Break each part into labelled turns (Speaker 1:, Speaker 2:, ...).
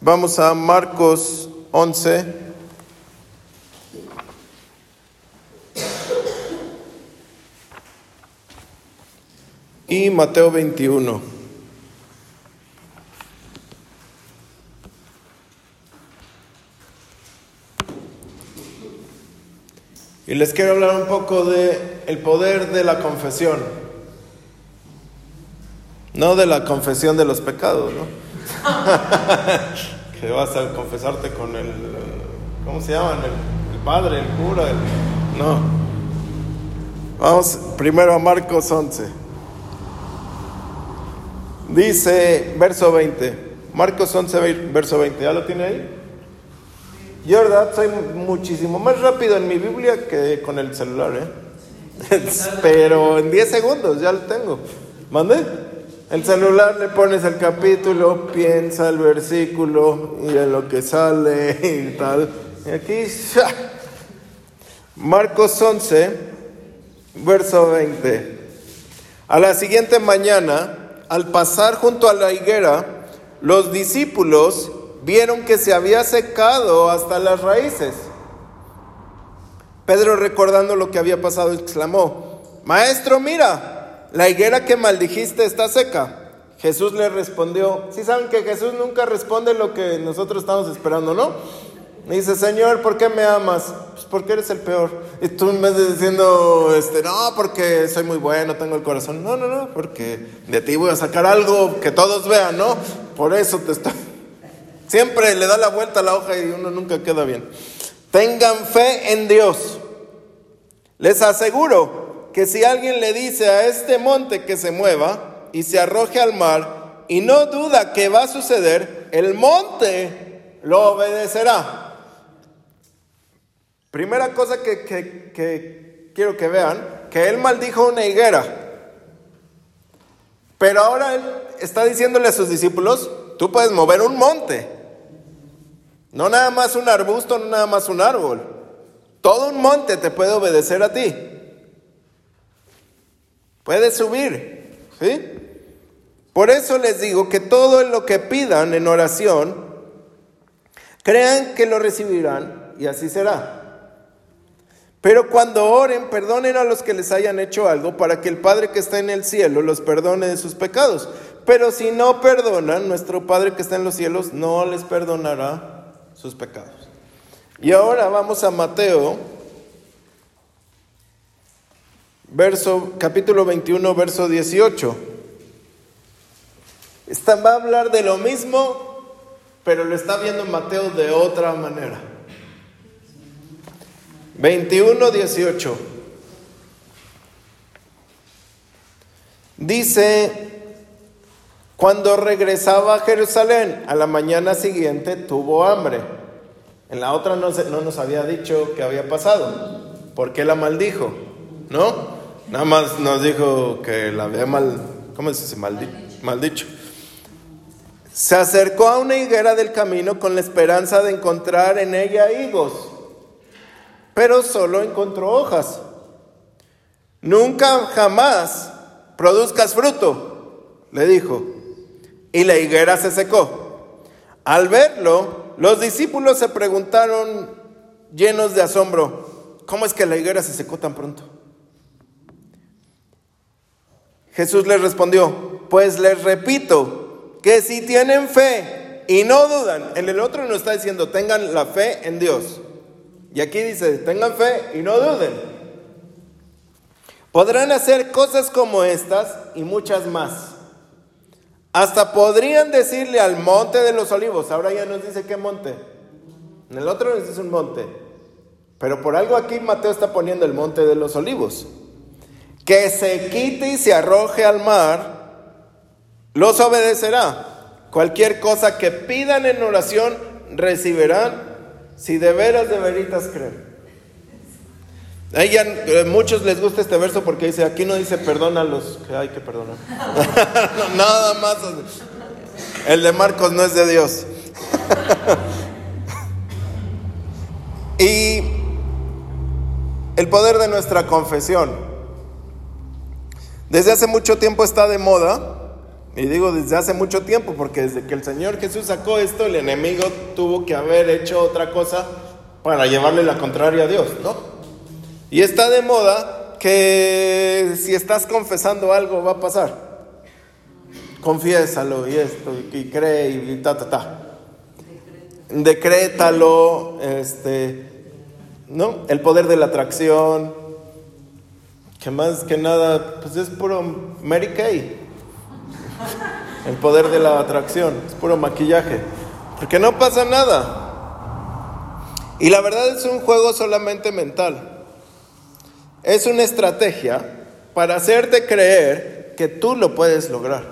Speaker 1: Vamos a Marcos 11. Y Mateo 21. Y les quiero hablar un poco de el poder de la confesión. No de la confesión de los pecados, ¿no? que vas a confesarte con el, ¿cómo se llaman? El, el padre, el cura, el, no. Vamos primero a Marcos 11. Dice, verso 20, Marcos 11, verso 20, ¿ya lo tiene ahí? Yo, verdad, soy muchísimo más rápido en mi Biblia que con el celular, ¿eh? Pero en 10 segundos ya lo tengo. ¿Mande? El celular le pones el capítulo, piensa el versículo y de lo que sale y tal. Y aquí, Marcos 11, verso 20. A la siguiente mañana, al pasar junto a la higuera, los discípulos vieron que se había secado hasta las raíces. Pedro, recordando lo que había pasado, exclamó, Maestro, mira, la higuera que maldijiste está seca. Jesús le respondió, si saben que Jesús nunca responde lo que nosotros estamos esperando, ¿no? dice, Señor, ¿por qué me amas? Pues porque eres el peor. Y tú vez de diciendo, este, no, porque soy muy bueno, tengo el corazón. No, no, no, porque de ti voy a sacar algo que todos vean, ¿no? Por eso te estoy... Siempre le da la vuelta a la hoja y uno nunca queda bien. Tengan fe en Dios. Les aseguro que si alguien le dice a este monte que se mueva y se arroje al mar y no duda que va a suceder, el monte lo obedecerá. Primera cosa que, quiero que vean, que él maldijo una higuera. Pero ahora él está diciéndole a sus discípulos, tú puedes mover un monte. No nada más un arbusto, no nada más un árbol. Todo un monte te puede obedecer a ti. Puedes subir, ¿sí? Por eso les digo que todo lo que pidan en oración, crean que lo recibirán y así será. Pero cuando oren, perdonen a los que les hayan hecho algo para que el Padre que está en el cielo los perdone de sus pecados. Pero si no perdonan, nuestro Padre que está en los cielos no les perdonará sus pecados. Y ahora vamos a Mateo, verso, capítulo 21, verso 18. Esta va a hablar de lo mismo, pero lo está viendo Mateo de otra manera. 21, 18. Dice, cuando regresaba a Jerusalén, a la mañana siguiente tuvo hambre. En la otra no, no nos había dicho qué había pasado. ¿Por qué la maldijo? ¿No? Nada más nos dijo que la había mal, ¿cómo se dice? maldicho. Se acercó a una higuera del camino con la esperanza de encontrar en ella higos, pero solo encontró hojas. Nunca jamás produzcas fruto, le dijo y la higuera se secó. Al verlo, los discípulos se preguntaron llenos de asombro, ¿cómo es que la higuera se secó tan pronto? Jesús les respondió, pues les repito que si tienen fe y no dudan, en el otro no está diciendo tengan la fe en Dios. Y aquí dice, tengan fe y no duden. Podrán hacer cosas como estas y muchas más. Hasta podrían decirle al monte de los olivos, ahora ya nos dice qué monte. En el otro nos dice un monte. Pero por algo aquí Mateo está poniendo el monte de los olivos. Que se quite y se arroje al mar, los obedecerá. Cualquier cosa que pidan en oración, recibirán si de veras de veritas creen. A ella, eh, muchos les gusta este verso porque dice, aquí no dice perdona a los que hay que perdonar. nada más. El de Marcos no es de Dios. y el poder de nuestra confesión. Desde hace mucho tiempo está de moda, Y digo desde hace mucho tiempo, porque desde que el Señor Jesús sacó esto, el enemigo tuvo que haber hecho otra cosa para llevarle la contraria a Dios, ¿no? Y está de moda que si estás confesando algo va a pasar. Confiésalo y esto, y, cree y ta, ta, ta. Decrétalo, este, ¿no? El poder de la atracción, que más que nada, pues es puro Mary Kay. El poder de la atracción, es puro maquillaje. Porque no pasa nada. Y la verdad es un juego solamente mental. Es una estrategia para hacerte creer que tú lo puedes lograr.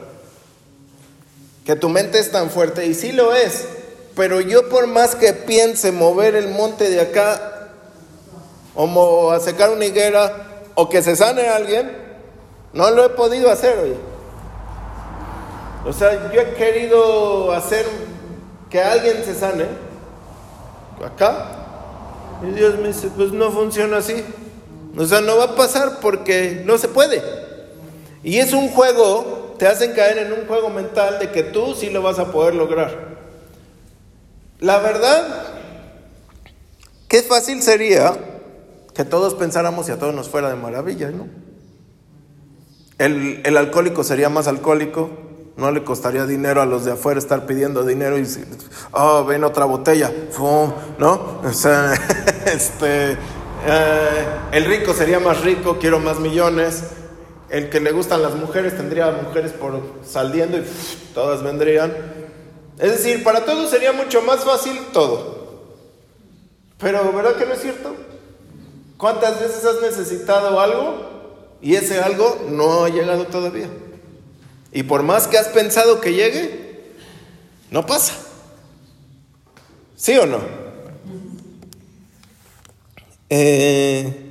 Speaker 1: Que tu mente es tan fuerte y sí lo es. Pero yo por más que piense mover el monte de acá o a secar una higuera o que se sane alguien, no lo he podido hacer, hoy. O sea, yo he querido hacer que alguien se sane acá. Y Dios me dice, pues no funciona así. O sea, no va a pasar porque no se puede. Y es un juego, te hacen caer en un juego mental de que tú sí lo vas a poder lograr. La verdad, qué fácil sería que todos pensáramos y a todos nos fuera de maravilla, ¿no? El, el alcohólico sería más alcohólico, no le costaría dinero a los de afuera estar pidiendo dinero y, oh, ven otra botella, ¿no? O sea, este, eh, el rico sería más rico, quiero más millones. El que le gustan las mujeres tendría mujeres por saliendo y todas vendrían. Es decir, para todos sería mucho más fácil todo. Pero, ¿verdad que no es cierto? ¿Cuántas veces has necesitado algo y ese algo no ha llegado todavía? Y por más que has pensado que llegue, no pasa. ¿Sí o no? Eh,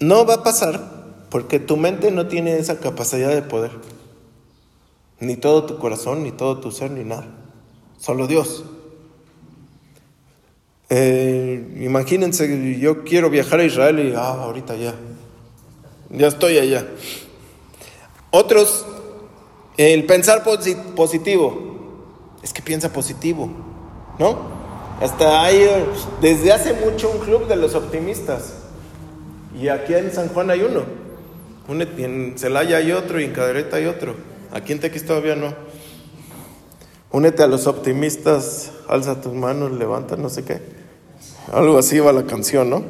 Speaker 1: no va a pasar porque tu mente no tiene esa capacidad de poder. Ni todo tu corazón, ni todo tu ser, ni nada. Solo Dios. Eh, imagínense, yo quiero viajar a Israel y, ah, ahorita ya. Ya estoy allá. Otros el pensar positivo. Es que piensa positivo, ¿no? Hasta hay, desde hace mucho, un club de los optimistas. Y aquí en San Juan hay uno. En Celaya hay otro y en Cadereta hay otro. Aquí en Tequis todavía no. Únete a los optimistas, alza tus manos, levanta, no sé qué. Algo así va la canción, ¿no?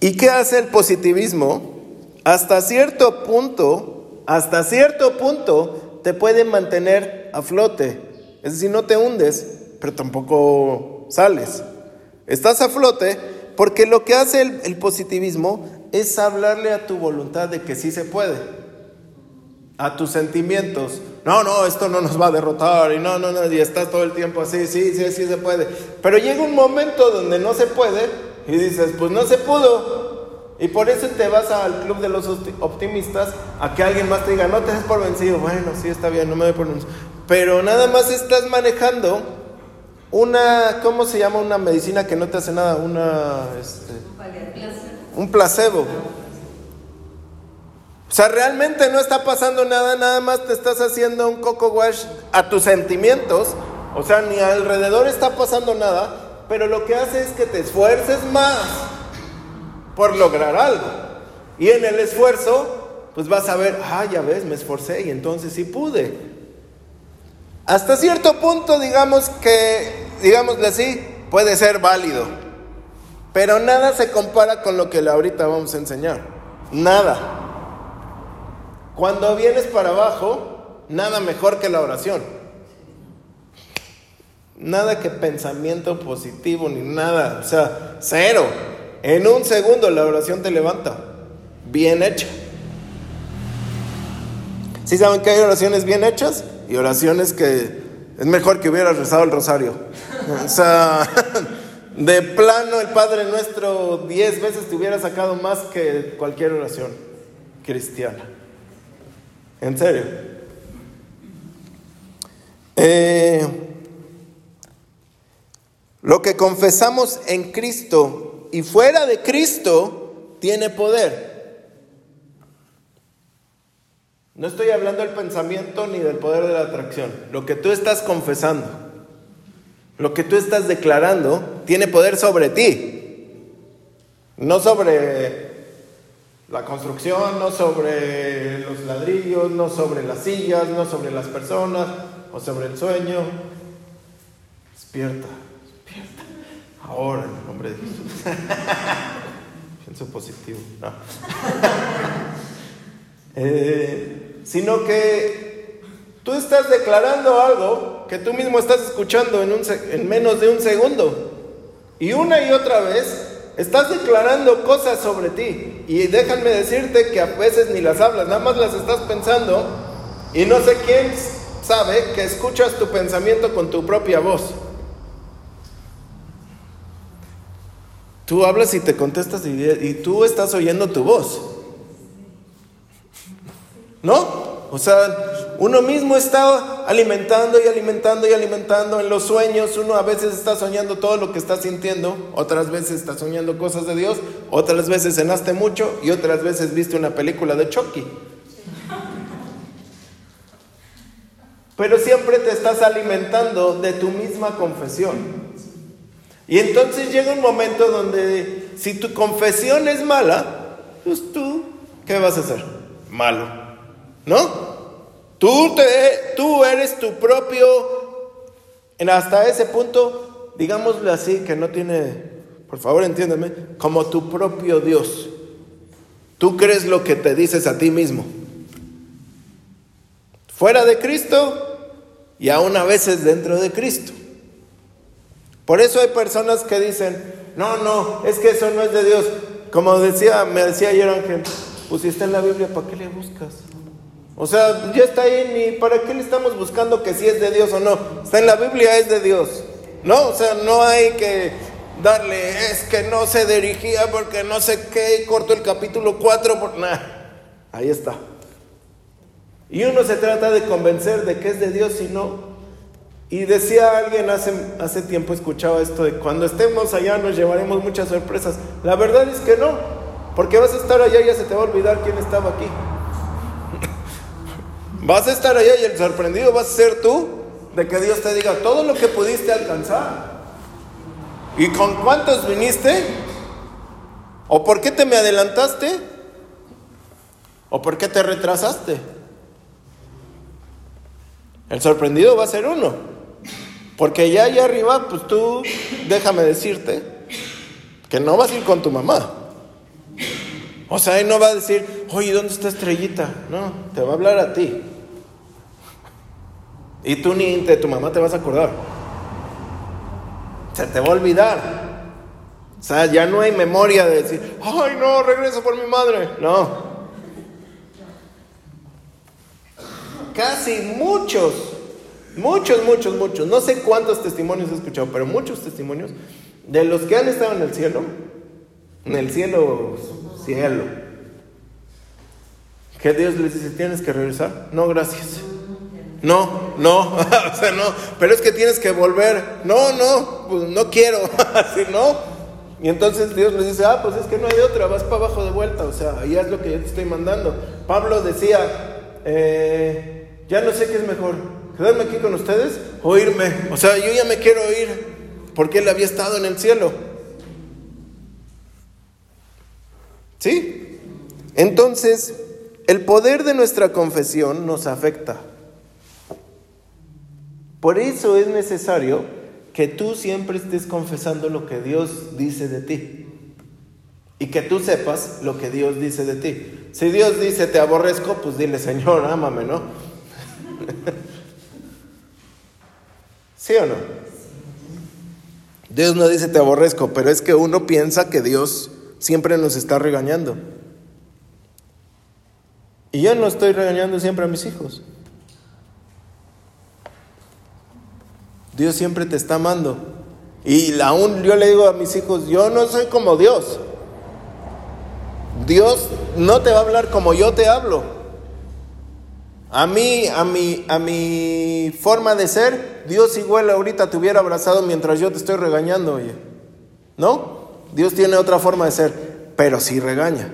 Speaker 1: ¿Y qué hace el positivismo? Hasta cierto punto hasta cierto punto te puede mantener a flote. Es decir, no te hundes, pero tampoco sales. Estás a flote porque lo que hace el, positivismo es hablarle a tu voluntad de que sí se puede. A tus sentimientos. No, no, esto no nos va a derrotar y no, no, no, y estás todo el tiempo así, sí, sí, sí se puede. Pero llega un momento donde no se puede y dices, pues no se pudo, y por eso te vas al club de los optimistas a que alguien más te diga, no te des por vencido. Bueno, sí, está bien, no me doy por vencido. Pero nada más estás manejando una, ¿cómo se llama? Una medicina que no te hace nada, una, este, un placebo. O sea, realmente no está pasando nada, nada más te estás haciendo un coco wash a tus sentimientos. O sea, ni alrededor está pasando nada, pero lo que hace es que te esfuerces más por lograr algo. Y en el esfuerzo, pues vas a ver, ah, ya ves, me esforcé y entonces sí pude. Hasta cierto punto, digamos que, digámosle así, puede ser válido. Pero nada se compara con lo que ahorita vamos a enseñar. Nada. Cuando vienes para abajo, nada mejor que la oración. Nada que pensamiento positivo ni nada. O sea, cero. En un segundo la oración te levanta. Bien hecha. ¿Sí saben que hay oraciones bien hechas? Y oraciones que es mejor que hubieras rezado el rosario. O sea, de plano el Padre Nuestro diez veces te hubiera sacado más que cualquier oración cristiana. En serio. Eh, lo que confesamos en Cristo y fuera de Cristo tiene poder. No estoy hablando del pensamiento ni del poder de la atracción. Lo que tú estás confesando, lo que tú estás declarando, tiene poder sobre ti. No sobre la construcción, no sobre los ladrillos, no sobre las sillas, no sobre las personas o sobre el sueño. Despierta, despierta. Ahora en el nombre de Jesús. Pienso positivo. No. eh, sino que tú estás declarando algo que tú mismo estás escuchando en, menos de un segundo. Y una y otra vez estás declarando cosas sobre ti. Y déjame decirte que a veces ni las hablas, nada más las estás pensando. Y no sé quién sabe que escuchas tu pensamiento con tu propia voz. Tú hablas y te contestas y, tú estás oyendo tu voz. ¿No? O sea, uno mismo está alimentando y alimentando y alimentando en los sueños. Uno a veces está soñando todo lo que está sintiendo, otras veces está soñando cosas de Dios, otras veces cenaste mucho y otras veces viste una película de Chucky. Pero siempre te estás alimentando de tu misma confesión. Y entonces llega un momento donde si tu confesión es mala, pues tú, ¿qué vas a hacer? Malo. ¿No? Tú, te, tú eres tu propio, hasta ese punto, digámosle así, que no tiene, por favor entiéndeme, como tu propio Dios. Tú crees lo que te dices a ti mismo. Fuera de Cristo y aún a veces dentro de Cristo. Por eso hay personas que dicen, no, no, es que eso no es de Dios. Como decía, me decía ayer Ángel, pusiste en la Biblia, ¿para qué le buscas? O sea, ya está ahí, ni para qué le estamos buscando que si es de Dios o no. Está en la Biblia, es de Dios. No, o sea, no hay que darle, es que no se dirigía porque no sé qué, y corto el capítulo 4 por nada. Ahí está. Y uno se trata de convencer de que es de Dios y no. Y decía alguien hace, hace tiempo, escuchaba esto de cuando estemos allá nos llevaremos muchas sorpresas. La verdad es que no, porque vas a estar allá y ya se te va a olvidar quién estaba aquí. Vas a estar allá y el sorprendido vas a ser tú de que Dios te diga todo lo que pudiste alcanzar. ¿Y con cuántos viniste? ¿O por qué te me adelantaste? ¿O por qué te retrasaste? El sorprendido va a ser uno. Porque ya allá arriba, pues tú, déjame decirte, que no vas a ir con tu mamá. O sea, él no va a decir, oye, ¿dónde está Estrellita? No, te va a hablar a ti. Y tú ni de tu mamá te vas a acordar. Se te va a olvidar. O sea, ya no hay memoria de decir, ay, no, regreso por mi madre. No. Casi muchos, muchos, muchos, muchos, no sé cuántos testimonios he escuchado, pero muchos testimonios de los que han estado en el cielo, en el cielo, cielo, que Dios les dice, tienes que regresar. No, gracias. No, no, o sea, no, pero es que tienes que volver. No, no, pues no quiero, así no. Y entonces Dios les dice, ah, pues es que no hay otra, vas para abajo de vuelta, o sea, ya es lo que yo te estoy mandando. Pablo decía, eh, ya no sé qué es mejor, quedarme aquí con ustedes o irme. O sea, yo ya me quiero ir, porque él había estado en el cielo. ¿Sí? Entonces, el poder de nuestra confesión nos afecta. Por eso es necesario que tú siempre estés confesando lo que Dios dice de ti. Y que tú sepas lo que Dios dice de ti. Si Dios dice te aborrezco, pues dile Señor, ámame, ¿no? ¿Sí o no? Dios no dice te aborrezco, pero es que uno piensa que Dios siempre nos está regañando. Y yo no estoy regañando siempre a mis hijos. Dios siempre te está amando. Y aún yo le digo a mis hijos, yo no soy como Dios. Dios no te va a hablar como yo te hablo. A mí, a mi, a mi forma de ser, Dios igual ahorita te hubiera abrazado mientras yo te estoy regañando, oye. ¿No? Dios tiene otra forma de ser, pero sí regaña.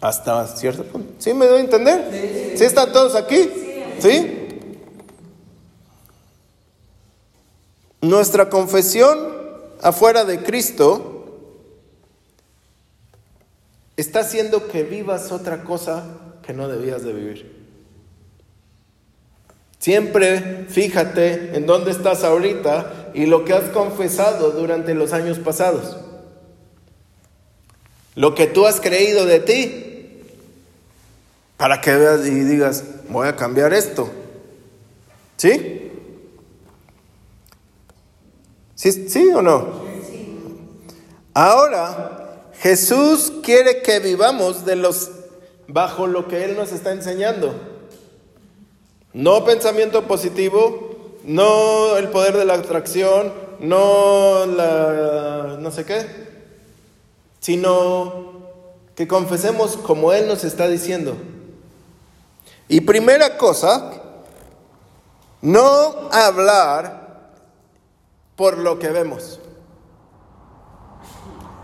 Speaker 1: Hasta cierto punto. ¿Sí me doy a entender? ¿Sí, están todos aquí? ¿Sí? Nuestra confesión afuera de Cristo está haciendo que vivas otra cosa que no debías de vivir. Siempre fíjate en dónde estás ahorita y lo que has confesado durante los años pasados. Lo que tú has creído de ti. Para que veas y digas, voy a cambiar esto. ¿Sí? ¿Sí, sí o no? Ahora, Jesús quiere que vivamos de los bajo lo que Él nos está enseñando. No pensamiento positivo, no el poder de la atracción, no la no sé qué, sino que confesemos como Él nos está diciendo. Y primera cosa, no hablar por lo que vemos.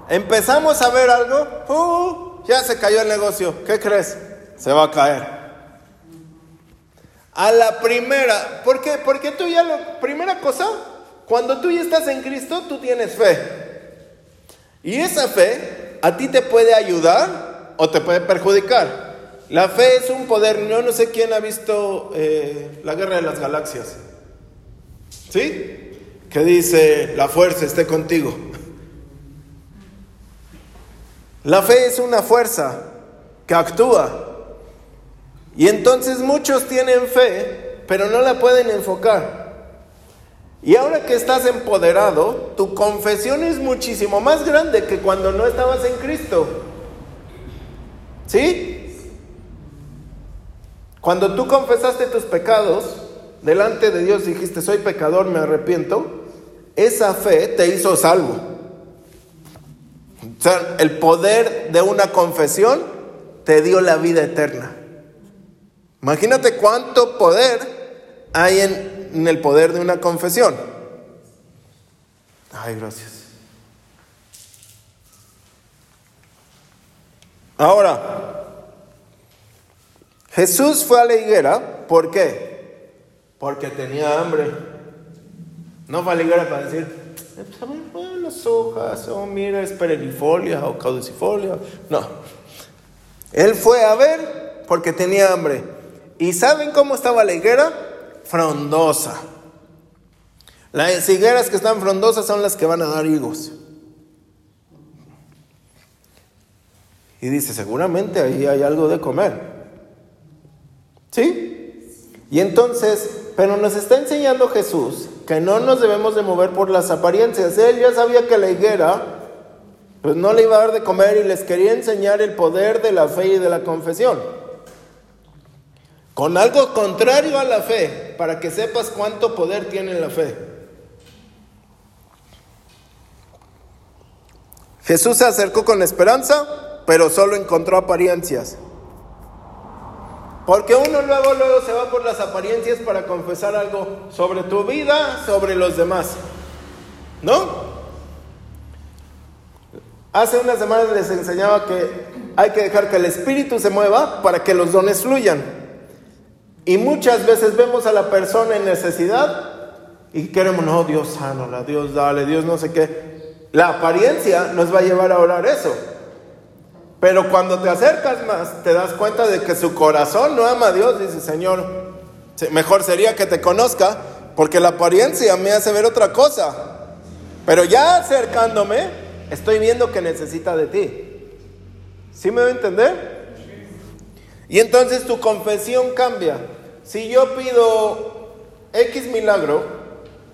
Speaker 1: Empezamos a ver algo, uh, ya se cayó el negocio, ¿qué crees? Se va a caer. A la primera, ¿por qué? Porque tú ya lo, primera cosa, cuando tú ya estás en Cristo, tú tienes fe. Y esa fe a ti te puede ayudar o te puede perjudicar. La fe es un poder, yo no sé quién ha visto eh, la guerra de las galaxias. ¿Sí? Que dice, la fuerza esté contigo. La fe es una fuerza que actúa. Y entonces muchos tienen fe, pero no la pueden enfocar. Y ahora que estás empoderado, tu confesión es muchísimo más grande que cuando no estabas en Cristo. ¿Sí? Cuando tú confesaste tus pecados delante de Dios, dijiste, soy pecador, me arrepiento, esa fe te hizo salvo. O sea, el poder de una confesión te dio la vida eterna. Imagínate cuánto poder hay en, el poder de una confesión. Ay, gracias. Ahora, Jesús fue a la higuera, ¿por qué? Porque tenía hambre. No a la higuera para decir, eh, pues, las hojas, oh, mira, es perennifolia o caducifolia. No. Él fue a ver porque tenía hambre. ¿Y saben cómo estaba la higuera? Frondosa. Las higueras que están frondosas son las que van a dar higos. Y dice, seguramente ahí hay algo de comer. ¿Sí? Y entonces, pero nos está enseñando Jesús que no nos debemos de mover por las apariencias. Él ya sabía que la higuera, pues no le iba a dar de comer y les quería enseñar el poder de la fe y de la confesión con algo contrario a la fe, para que sepas cuánto poder tiene la fe. Jesús se acercó con esperanza, pero solo encontró apariencias. Porque uno luego, luego se va por las apariencias para confesar algo sobre tu vida, sobre los demás. ¿No? Hace unas semanas les enseñaba que hay que dejar que el espíritu se mueva para que los dones fluyan. Y muchas veces vemos a la persona en necesidad y queremos, no, Dios sánala, Dios dale, Dios no sé qué. La apariencia nos va a llevar a orar eso. Pero cuando te acercas más, te das cuenta de que su corazón no ama a Dios. Dice, Señor, mejor sería que te conozca, porque la apariencia me hace ver otra cosa. Pero ya acercándome, estoy viendo que necesita de ti. ¿Sí me va a entender? Y entonces tu confesión cambia. Si yo pido X milagro,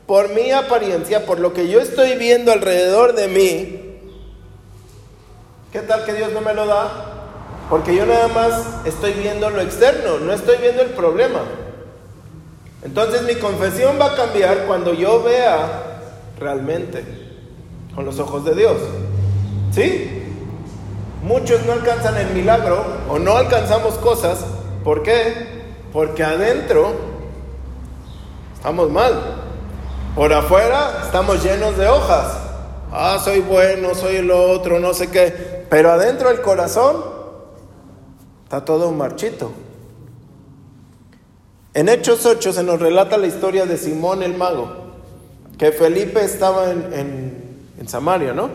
Speaker 1: por mi apariencia, por lo que yo estoy viendo alrededor de mí, ¿qué tal que Dios no me lo da? Porque yo nada más estoy viendo lo externo, no estoy viendo el problema. Entonces mi confesión va a cambiar cuando yo vea realmente con los ojos de Dios. ¿Sí? Muchos no alcanzan el milagro o no alcanzamos cosas. ¿Por qué? Porque adentro estamos mal. Por afuera estamos llenos de hojas. Ah, soy bueno, soy el otro, no sé qué. Pero adentro el corazón Está todo marchito. En Hechos 8 se nos relata la historia de Simón el mago, que Felipe estaba en, en Samaria, ¿no?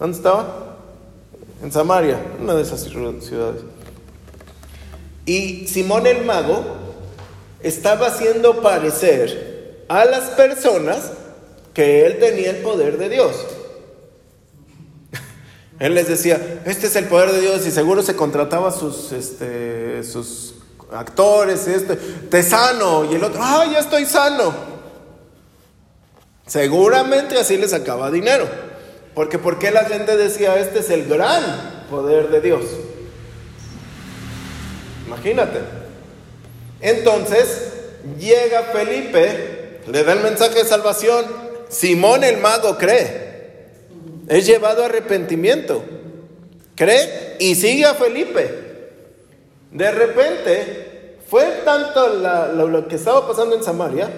Speaker 1: ¿Dónde estaba? En Samaria, una de esas ciudades. Y Simón el mago estaba haciendo parecer a las personas que él tenía el poder de Dios. Él les decía, este es el poder de Dios y seguro se contrataba sus, este, sus actores, este, te sano y el otro, ah, ya estoy sano. Seguramente así les sacaba dinero. Porque ¿por qué la gente decía, este es el gran poder de Dios? Imagínate. Entonces llega Felipe, le da el mensaje de salvación, Simón el mago cree. Es llevado a arrepentimiento. Cree y sigue a Felipe. De repente, fue tanto lo, que estaba pasando en Samaria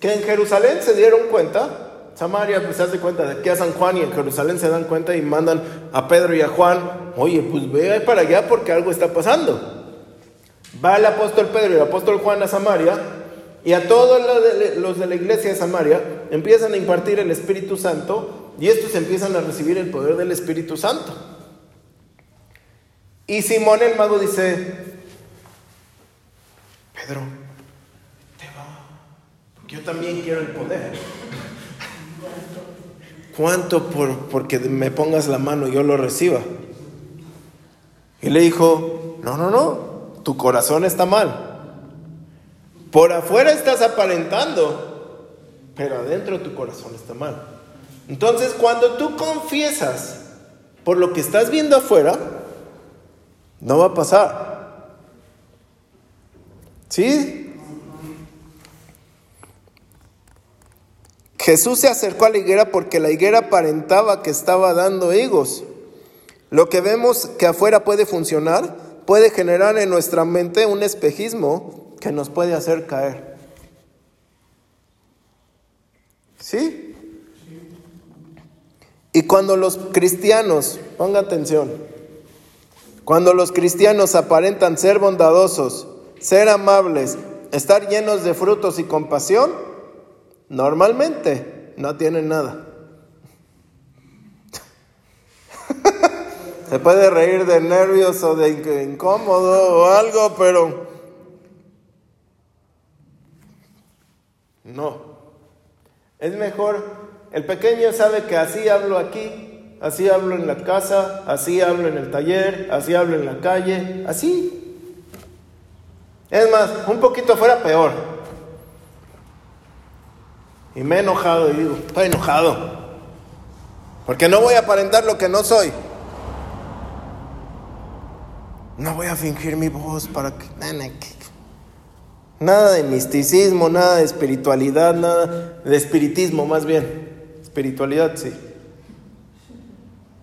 Speaker 1: que en Jerusalén se dieron cuenta. Samaria, pues se hace cuenta de que a San Juan y en Jerusalén se dan cuenta y mandan a Pedro y a Juan, oye, pues ve para allá porque algo está pasando. Va el apóstol Pedro y el apóstol Juan a Samaria y a todos los de la iglesia de Samaria empiezan a impartir el Espíritu Santo y estos empiezan a recibir el poder del Espíritu Santo. Y Simón el mago dice, Pedro, te va, yo también quiero el poder. ¿Cuánto por porque me pongas la mano y yo lo reciba? Y le dijo, no, no, no, tu corazón está mal. Por afuera estás aparentando, pero adentro tu corazón está mal. Entonces, cuando tú confiesas por lo que estás viendo afuera, no va a pasar. ¿Sí? Jesús se acercó a la higuera porque la higuera aparentaba que estaba dando higos. Lo que vemos que afuera puede funcionar puede generar en nuestra mente un espejismo que nos puede hacer caer. ¿Sí? Y cuando los cristianos, ponga atención, cuando los cristianos aparentan ser bondadosos, ser amables, estar llenos de frutos y compasión, normalmente no tienen nada. Se puede reír de nervios o de incómodo o algo, pero no. Es mejor, el pequeño sabe que así hablo aquí, así hablo en la casa, así hablo en el taller, así hablo en la calle, así. Es más, un poquito fuera peor. Y me he enojado y digo, estoy enojado. Porque no voy a aparentar lo que no soy. No voy a fingir mi voz para que... Nada de misticismo, nada de espiritualidad, nada de espiritismo más bien. Espiritualidad, sí.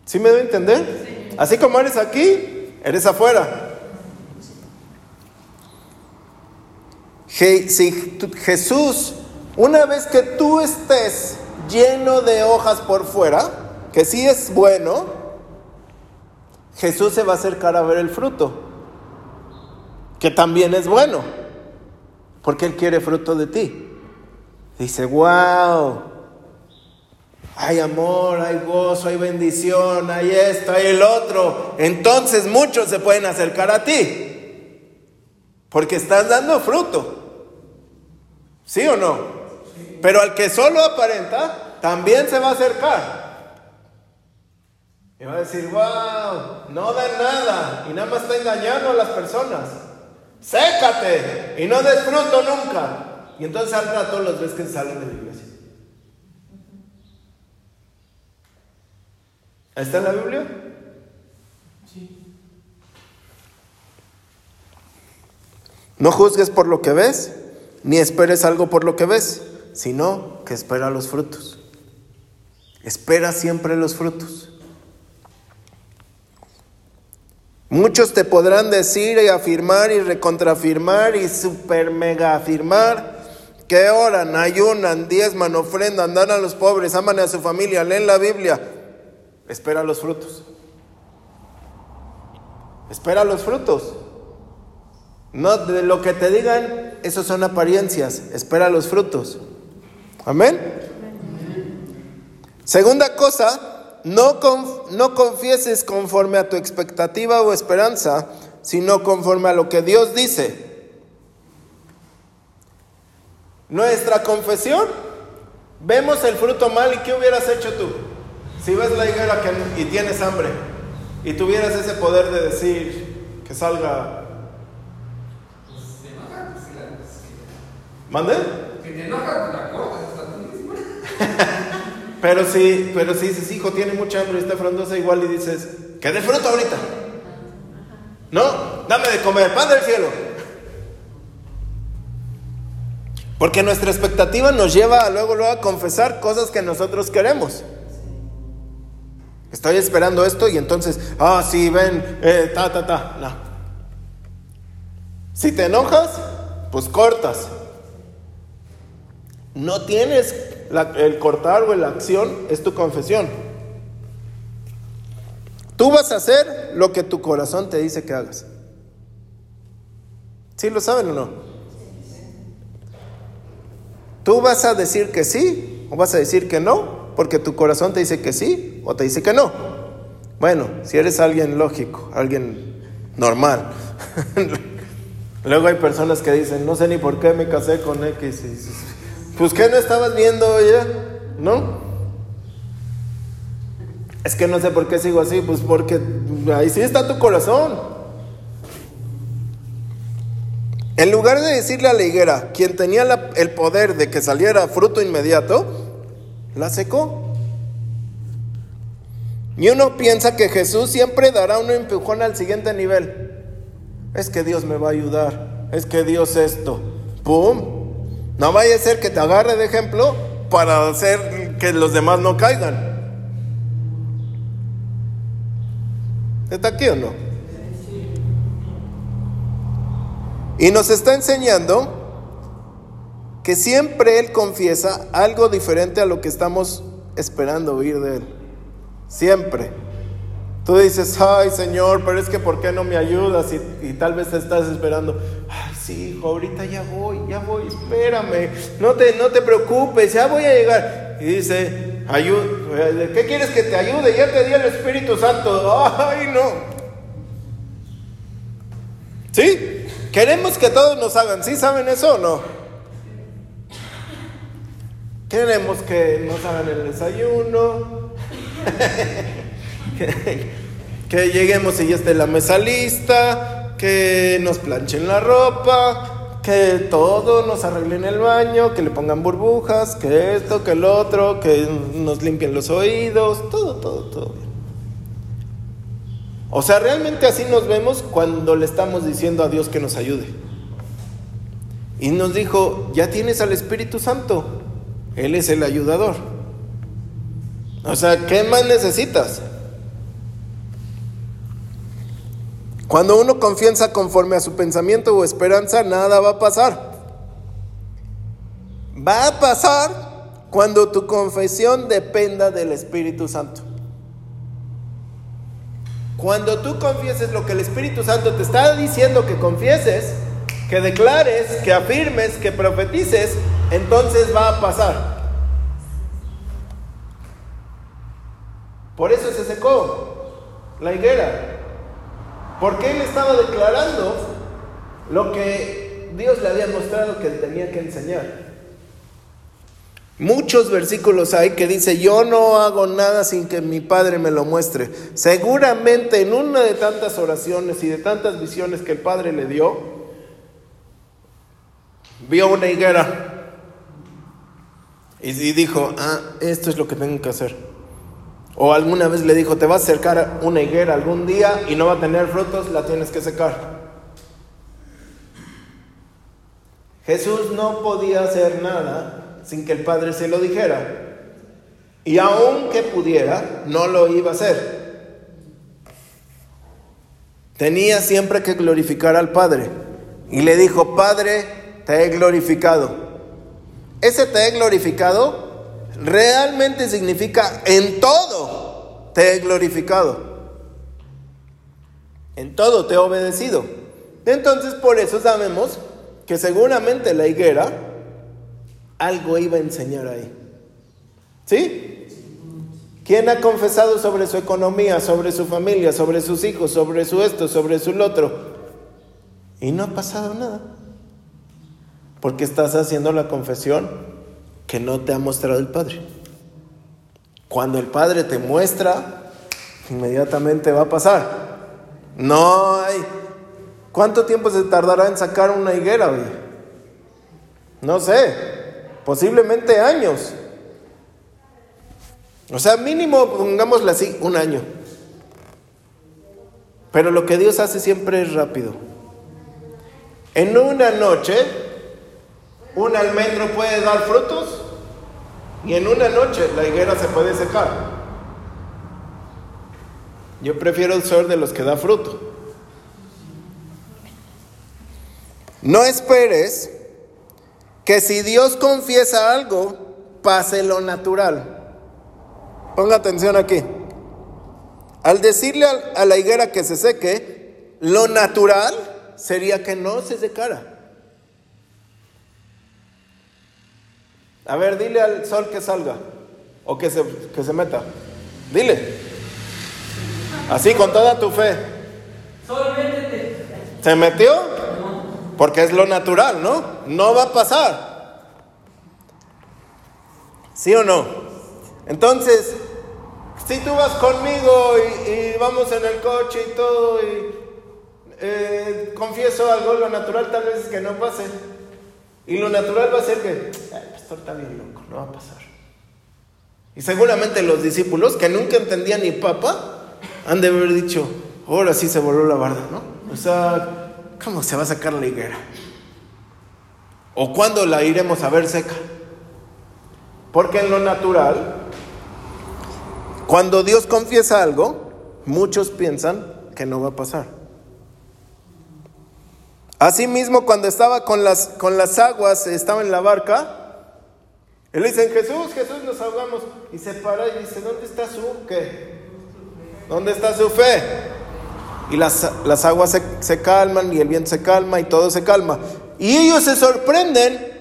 Speaker 1: ¿Sí me debe entender? Así como eres aquí, eres afuera. Si Jesús, una vez que tú estés lleno de hojas por fuera, que sí es bueno, Jesús se va a acercar a ver el fruto, que también es bueno, porque Él quiere fruto de ti. Dice, wow, hay amor, hay gozo, hay bendición, hay esto, hay el otro. Entonces muchos se pueden acercar a ti, porque estás dando fruto. ¿Sí o no? Pero al que solo aparenta, también se va a acercar. Y va a decir, wow, no da nada y nada más está engañando a las personas. Sécate y no des fruto nunca. Y entonces al rato los ves que salen de la iglesia. ¿Está en la Biblia? Sí. No juzgues por lo que ves, ni esperes algo por lo que ves, sino que espera los frutos. Espera siempre los frutos. Muchos te podrán decir y afirmar y recontrafirmar y super mega afirmar que oran, ayunan, diezman, ofrendan, dan a los pobres, aman a su familia, leen la Biblia. Espera los frutos. Espera los frutos. No de lo que te digan, esos son apariencias. Espera los frutos. Amén. Segunda cosa, no, no confieses conforme a tu expectativa o esperanza, sino conforme a lo que Dios dice. Nuestra confesión, vemos el fruto mal y ¿qué hubieras hecho tú? Si ves la higuera que, y tienes hambre y tuvieras ese poder de decir que salga... ¿Mande? Si te enoja, la cortas, pero si, pero si dices, hijo, tiene mucha hambre está frondosa igual y dices, que de fruto ahorita. No, dame de comer, pan del cielo. Porque nuestra expectativa nos lleva luego, luego a confesar cosas que nosotros queremos. Estoy esperando esto y entonces, ah, sí, ven, eh, ta, ta, ta. No. Si te enojas, pues cortas. No tienes el cortar o la acción, es tu confesión. Tú vas a hacer lo que tu corazón te dice que hagas. ¿Sí lo saben o no? Tú vas a decir que sí o vas a decir que no, porque tu corazón te dice que sí o te dice que no. Bueno, si eres alguien lógico, alguien normal. Luego hay personas que dicen, no sé ni por qué me casé con X. Pues que no estabas viendo ya, ¿no? Es que no sé por qué sigo así, pues porque ahí sí está tu corazón. En lugar de decirle a la higuera, quien tenía el poder de que saliera fruto inmediato, la secó. Y uno piensa que Jesús siempre dará un empujón al siguiente nivel. Es que Dios me va a ayudar. Es que Dios esto. ¡Pum! No vaya a ser que te agarre de ejemplo para hacer que los demás no caigan. ¿Está aquí o no? Y nos está enseñando que siempre Él confiesa algo diferente a lo que estamos esperando oír de Él. Siempre. Tú dices, ay Señor, pero es que ¿por qué no me ayudas? Y, tal vez estás esperando, sí, hijo, ahorita ya voy, ya voy, espérame, no te, no te preocupes, ya voy a llegar. Y dice, ayúdame, ¿qué quieres que te ayude? Ya te di el Espíritu Santo. Ay, no. ¿Sí? Queremos que todos nos hagan, ¿sí saben eso o no? Queremos que nos hagan el desayuno, que, lleguemos y ya esté la mesa lista, que nos planchen la ropa, que todo nos arreglen el baño, que le pongan burbujas, que esto, que el otro, que nos limpien los oídos, todo, todo, todo. O sea, realmente así nos vemos cuando le estamos diciendo a Dios que nos ayude. Y nos dijo, ya tienes al Espíritu Santo, Él es el ayudador. O sea, ¿qué más necesitas? Cuando uno confianza conforme a su pensamiento o esperanza, nada va a pasar. Va a pasar cuando tu confesión dependa del Espíritu Santo. Cuando tú confieses lo que el Espíritu Santo te está diciendo que confieses, que declares, que afirmes, que profetices, entonces va a pasar. Por eso se secó la higuera. Porque él estaba declarando lo que Dios le había mostrado que tenía que enseñar. Muchos versículos hay que dice, yo no hago nada sin que mi Padre me lo muestre. Seguramente en una de tantas oraciones y de tantas visiones que el Padre le dio, vio una higuera y dijo, ah, esto es lo que tengo que hacer. O alguna vez le dijo, te vas a acercar una higuera algún día y no va a tener frutos, la tienes que secar. Jesús no podía hacer nada sin que el Padre se lo dijera. Y aunque pudiera, no lo iba a hacer. Tenía siempre que glorificar al Padre. Y le dijo, Padre, te he glorificado. Ese te he glorificado realmente significa en todo te he glorificado. En todo te he obedecido. Entonces por eso sabemos que seguramente la higuera algo iba a enseñar ahí. ¿Sí? ¿Quién ha confesado sobre su economía, sobre su familia, sobre sus hijos, sobre su esto, sobre su otro? Y no ha pasado nada. Porque estás haciendo la confesión que no te ha mostrado el Padre. Cuando el Padre te muestra, inmediatamente va a pasar. No hay. ¿Cuánto tiempo se tardará en sacar una higuera? No sé, posiblemente años. O sea, mínimo, pongámosle así, un año. Pero lo que Dios hace siempre es rápido. En una noche, un almendro puede dar frutos y en una noche la higuera se puede secar. Yo prefiero ser de los que da fruto. No esperes que si Dios confiesa algo, pase lo natural. Ponga atención aquí. Al decirle a la higuera que se seque, lo natural sería que no se secara. A ver, dile al sol que salga o que se, que se meta. Dile. Así con toda tu fe. ¿Se metió? Porque es lo natural, ¿no? No va a pasar. ¿Sí o no? Entonces, si tú vas conmigo y, vamos en el coche y todo, y eh, confieso algo, lo natural tal vez es que no pase. Y lo natural va a ser que, pastor está bien loco, no va a pasar. Y seguramente los discípulos, que nunca entendían ni papa, han de haber dicho, ahora sí se voló la barda, ¿no? O sea, ¿cómo se va a sacar la higuera? ¿O cuándo la iremos a ver seca? Porque en lo natural cuando Dios confiesa algo, muchos piensan que no va a pasar. Asimismo, cuando estaba con las, con las aguas, estaba en la barca, él dice, Jesús, Jesús, nos ahogamos. Y se para y dice, ¿dónde está su qué? ¿Dónde está su fe? Y las, las aguas se, se calman y el viento se calma y todo se calma. Y ellos se sorprenden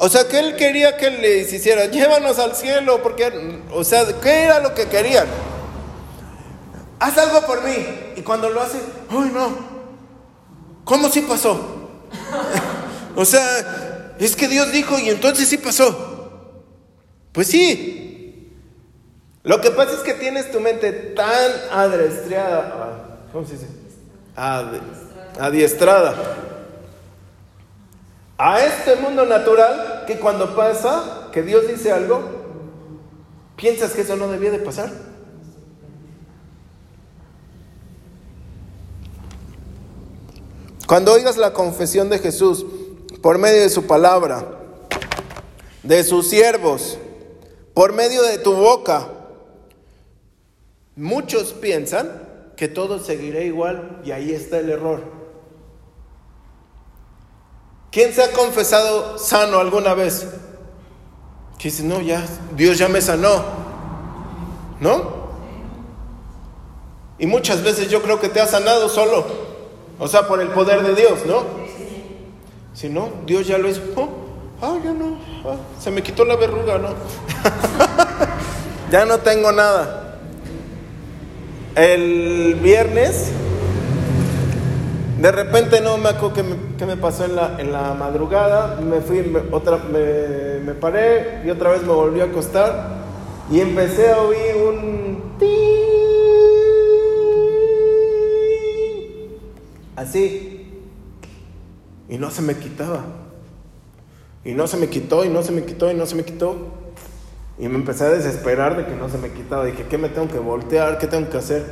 Speaker 1: o sea, que él quería que les hiciera, llévanos al cielo, porque, o sea, ¿qué era lo que querían? Haz algo por mí. Y cuando lo hace, ¡ay no! ¿Cómo sí pasó? o sea, es que Dios dijo y entonces sí pasó. Pues sí. Lo que pasa es que tienes tu mente tan adiestrada, ah, ¿cómo se dice? adiestrada a este mundo natural que cuando pasa, que Dios dice algo, piensas que eso no debía de pasar. Cuando oigas la confesión de Jesús por medio de su palabra, de sus siervos, por medio de tu boca, muchos piensan que todo seguirá igual y ahí está el error. ¿Quién se ha confesado sano alguna vez? Que dice, no, ya, Dios ya me sanó. ¿No? Y muchas veces yo creo que te ha sanado solo. O sea, por el poder de Dios, ¿no? Si no, Dios ya lo hizo. Oh, ah, ya no. Ah, se me quitó la verruga, ¿no? ya no tengo nada. El viernes de repente no me acuerdo qué me, pasó en la, en la, madrugada, me fui, otra, me, me, paré y otra vez me volví a acostar y empecé a oír un... Así. Y no se me quitaba. Y no se me quitó, y no se me quitó, y no se me quitó. Y me empecé a desesperar de que no se me quitaba. Dije, ¿qué me tengo que voltear? ¿Qué tengo que hacer?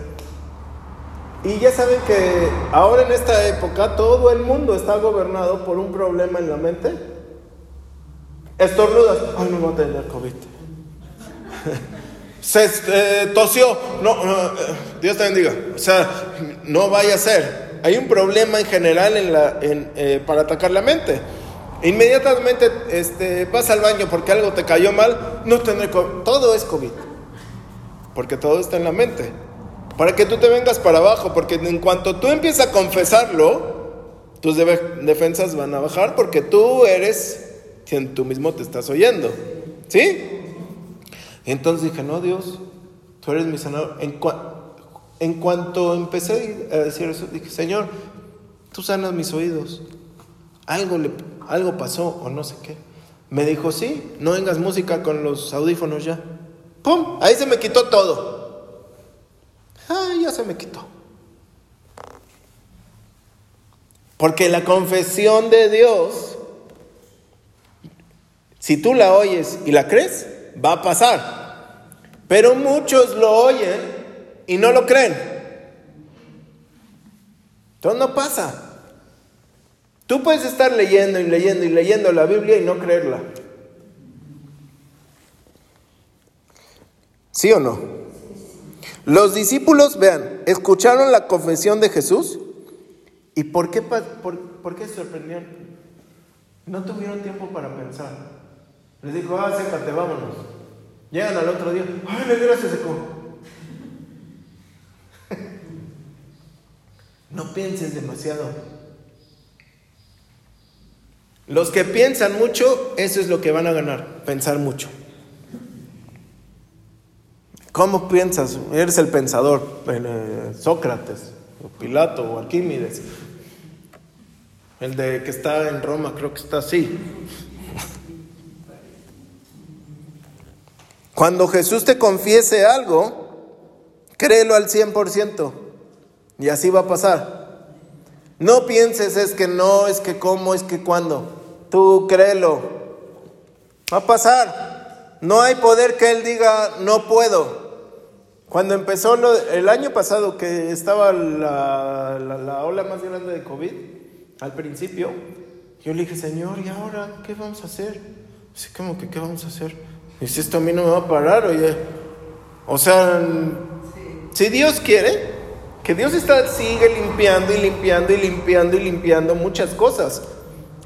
Speaker 1: Y ya saben que ahora en esta época todo el mundo está gobernado por un problema en la mente. Estornudas, ay, no voy a tener COVID. Se eh, tosió, no, eh, Dios te bendiga. O sea, no vaya a ser. Hay un problema en general eh, para atacar la mente. Inmediatamente este, vas al baño porque algo te cayó mal, no tendré COVID. Todo es COVID. Porque todo está en la mente. para que tú te vengas para abajo, porque en cuanto tú empiezas a confesarlo, tus defensas van a bajar porque tú eres quien tú mismo te estás oyendo. ¿Sí? entonces dije, no, Dios, tú eres mi sanador. En, en cuanto empecé a decir eso, dije, Señor, tú sanas mis oídos. Algo, le, algo pasó o no sé qué. Me dijo, sí, no vengas música con los audífonos ya. ¡Pum! Ahí se me quitó todo. Ay, ya se me quitó. Porque la confesión de Dios, si tú la oyes y la crees, va a pasar. Pero muchos lo oyen y no lo creen. Entonces no pasa. Tú puedes estar leyendo y leyendo y leyendo la Biblia y no creerla. ¿Sí o no? Los discípulos, vean, escucharon la confesión de Jesús y ¿por qué, por, qué se sorprendieron? No tuvieron tiempo para pensar. Les dijo, ah, sécate, vámonos. Llegan al otro día, ay, la higuera se secó. No pienses demasiado. Los que piensan mucho, eso es lo que van a ganar, pensar mucho. ¿Cómo piensas? Eres el pensador, eh, Sócrates, o Pilato, o Arquímedes. El de que está en Roma, creo que está así. Cuando Jesús te confiese algo, créelo al 100%. Y así va a pasar. No pienses es que no, es que cómo, es que cuándo. Tú créelo. Va a pasar. No hay poder que Él diga, no puedo. Cuando empezó el año pasado, que estaba la, la, ola más grande de COVID, al principio, yo le dije, Señor, ¿y ahora qué vamos a hacer? Así como que, ¿qué vamos a hacer? Y si esto a mí no me va a parar, oye. O sea, si Dios quiere, que Dios está, sigue limpiando y limpiando y limpiando y limpiando muchas cosas.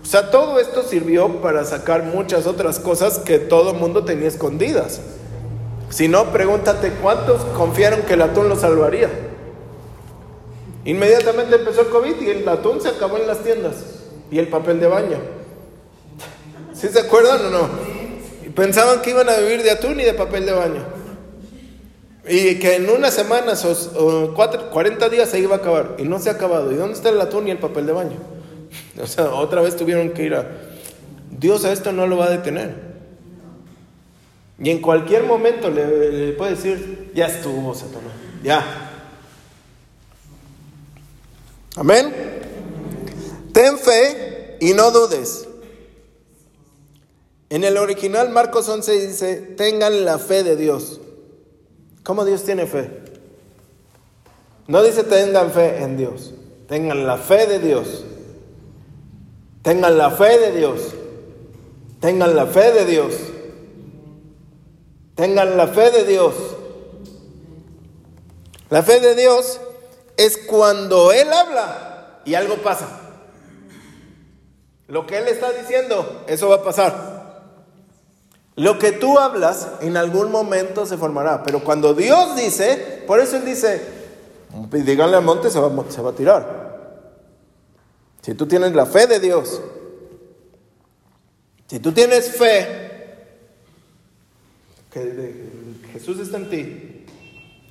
Speaker 1: O sea, todo esto sirvió para sacar muchas otras cosas que todo el mundo tenía escondidas. Si no, pregúntate cuántos confiaron que el atún lo salvaría. Inmediatamente empezó el COVID y el atún se acabó en las tiendas y el papel de baño. ¿Sí se acuerdan o no? Pensaban que iban a vivir de atún y de papel de baño. Y que en unas semanas o, 40 días se iba a acabar. Y no se ha acabado. ¿Y dónde está el atún y el papel de baño? O sea, otra vez tuvieron que ir a... Dios a esto no lo va a detener. Y en cualquier momento le, puede decir, ya estuvo, Satanás, ya. Amén. Ten fe y no dudes. En el original Marcos 11 dice, tengan la fe de Dios. ¿Cómo Dios tiene fe? No dice tengan fe en Dios, tengan la fe de Dios. Tengan la fe de Dios. Tengan la fe de Dios. Tengan la fe de Dios. La fe de Dios es cuando Él habla y algo pasa. Lo que Él está diciendo, eso va a pasar. Lo que tú hablas en algún momento se formará, pero cuando Dios dice, por eso Él dice, díganle al monte, se va, se va a tirar. Si tú tienes la fe de Dios, si tú tienes fe, que Jesús está en ti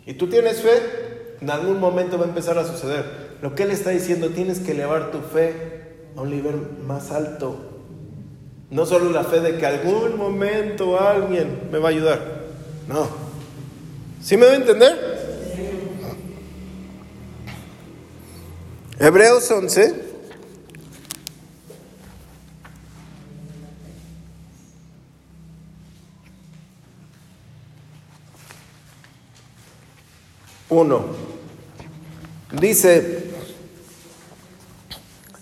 Speaker 1: y tú tienes fe, en algún momento va a empezar a suceder. Lo que Él está diciendo, tienes que elevar tu fe a un nivel más alto. No solo la fe de que algún momento alguien me va a ayudar. No. ¿Sí me va a entender? Hebreos 11. Uno, dice,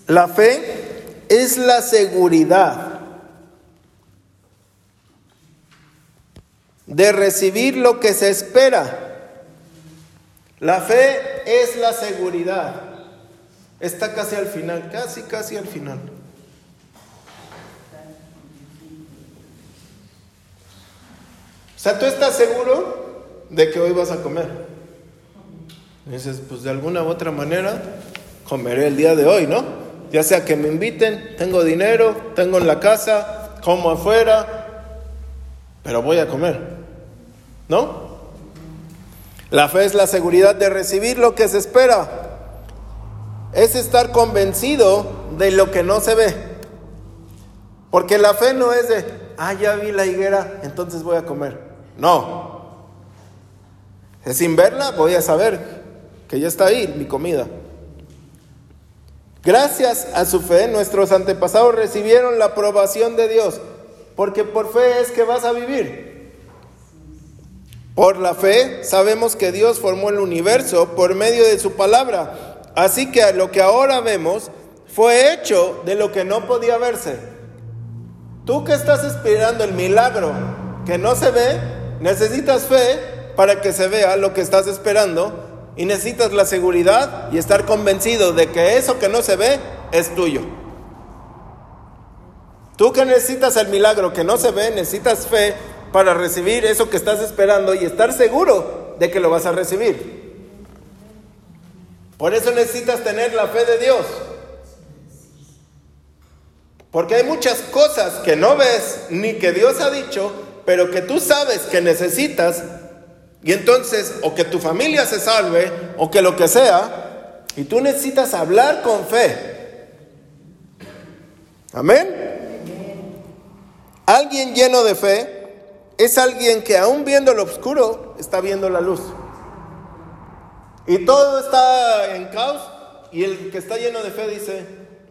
Speaker 1: la fe es la seguridad de recibir lo que se espera. La fe es la seguridad. Está casi al final, casi, casi al final. O sea, tú estás seguro de que hoy vas a comer. dices, pues de alguna u otra manera comeré el día de hoy, ¿no? Ya sea que me inviten, tengo dinero, tengo en la casa, como afuera, pero voy a comer, ¿no? La fe es la seguridad de recibir lo que se espera. Es estar convencido de lo que no se ve. Porque la fe no es de, ah, ya vi la higuera, entonces voy a comer. No. Es sin verla, voy a saber que ya está ahí mi comida. Gracias a su fe, nuestros antepasados recibieron la aprobación de Dios, porque por fe es que vas a vivir. Por la fe sabemos que Dios formó el universo por medio de su palabra, así que lo que ahora vemos fue hecho de lo que no podía verse. Tú que estás esperando el milagro que no se ve, necesitas fe para que se vea lo que estás esperando y necesitas la seguridad y estar convencido de que eso que no se ve es tuyo. Tú que necesitas el milagro que no se ve, necesitas fe para recibir eso que estás esperando y estar seguro de que lo vas a recibir. Por eso necesitas tener la fe de Dios. Porque hay muchas cosas que no ves ni que Dios ha dicho, pero que tú sabes que necesitas y entonces, o que tu familia se salve, o que lo que sea, y tú necesitas hablar con fe. Amén. Alguien lleno de fe es alguien que aún viendo lo oscuro, está viendo la luz. Y todo está en caos, y el que está lleno de fe dice,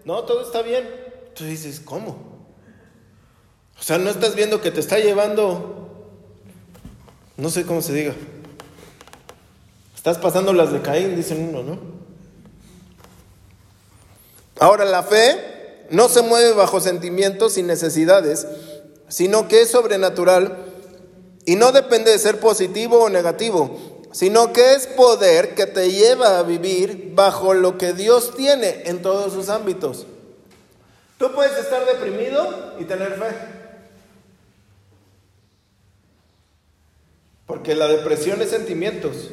Speaker 1: no, todo está bien. Tú dices, ¿cómo? O sea, no estás viendo que te está llevando no sé cómo se diga. Estás pasando las de Caín, dicen uno, ¿no? Ahora, la fe no se mueve bajo sentimientos y necesidades, sino que es sobrenatural y no depende de ser positivo o negativo, sino que es poder que te lleva a vivir bajo lo que Dios tiene en todos sus ámbitos. Tú puedes estar deprimido y tener fe. Porque la depresión es sentimientos,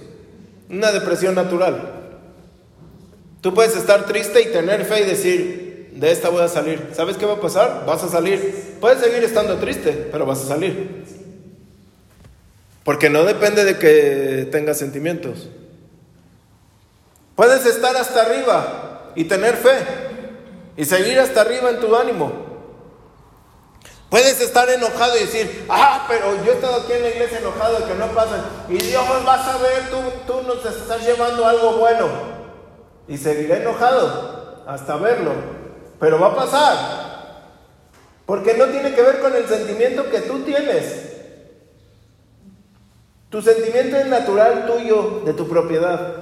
Speaker 1: una depresión natural. Tú puedes estar triste y tener fe y decir, de esta voy a salir. ¿Sabes qué va a pasar? Vas a salir. Puedes seguir estando triste, pero vas a salir. Porque no depende de que tengas sentimientos. Puedes estar hasta arriba y tener fe y seguir hasta arriba en tu ánimo. Puedes estar enojado y decir, ah, pero yo he estado aquí en la iglesia enojado de que no pasa. Y Dios vas a ver, tú, tú nos estás llevando algo bueno. Y seguiré enojado hasta verlo. Pero va a pasar. Porque no tiene que ver con el sentimiento que tú tienes. Tu sentimiento es natural tuyo, de tu propiedad.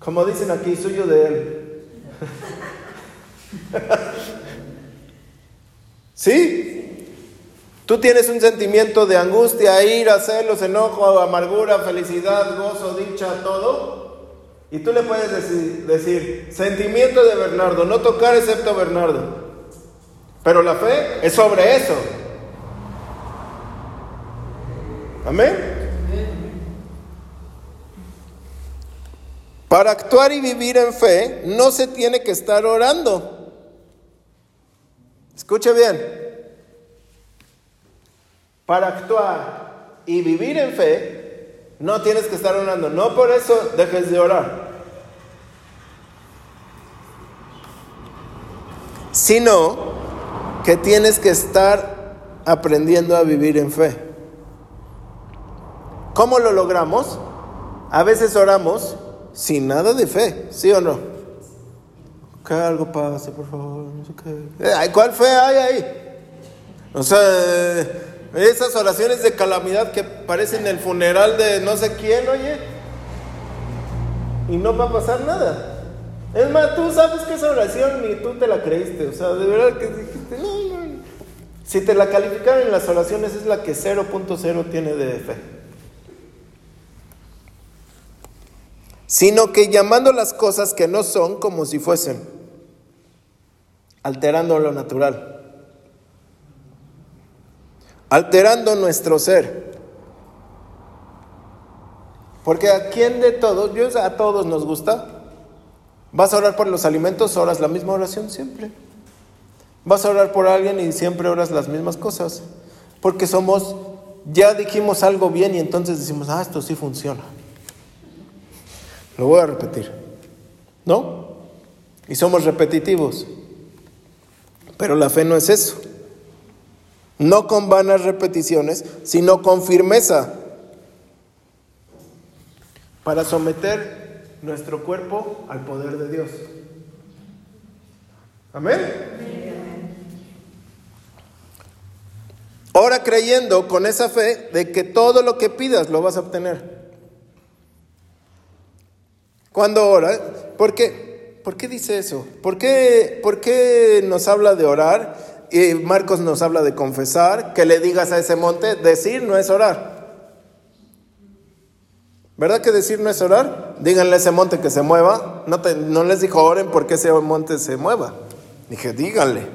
Speaker 1: Como dicen aquí, suyo de él. ¿Sí? Tú tienes un sentimiento de angustia, ira, celos, enojo, amargura, felicidad, gozo, dicha, todo. Y tú le puedes decir, decir, sentimiento de Bernardo, no tocar excepto Bernardo. Pero la fe es sobre eso. Amén. Para actuar y vivir en fe no se tiene que estar orando. Escuche bien. Para actuar y vivir en fe, no tienes que estar orando. No por eso dejes de orar. Sino que tienes que estar aprendiendo a vivir en fe. ¿Cómo lo logramos? A veces oramos sin nada de fe, ¿sí o no? que algo pase, por favor, no sé qué. Eh, ¿Cuál fe hay ahí? O sea, esas oraciones de calamidad que parecen el funeral de no sé quién, oye, y no va a pasar nada. Es más, tú sabes que esa oración ni tú te la creíste, o sea, de verdad que dijiste, no, no. Si te la calificaron en las oraciones es la que 0.0 tiene de fe. Sino que llamando las cosas que no son como si fuesen alterando lo natural, alterando nuestro ser. Porque a quién de todos, yo a todos nos gusta. Vas a orar por los alimentos, oras la misma oración siempre. Vas a orar por alguien y siempre oras las mismas cosas. Porque somos, ya dijimos algo bien y entonces decimos, ah, esto sí funciona. Lo voy a repetir. ¿No? Y somos repetitivos. Pero la fe no es eso. No con vanas repeticiones, sino con firmeza. Para someter nuestro cuerpo al poder de Dios. Amén. Ahora creyendo con esa fe de que todo lo que pidas lo vas a obtener. Cuando ora, ¿por qué? ¿Por qué dice eso? ¿Por qué, ¿Por qué nos habla de orar? Y Marcos nos habla de confesar, que le digas a ese monte, decir no es orar. ¿Verdad que decir no es orar? Díganle a ese monte que se mueva. No, no les dijo oren porque ese monte se mueva. Dije, díganle.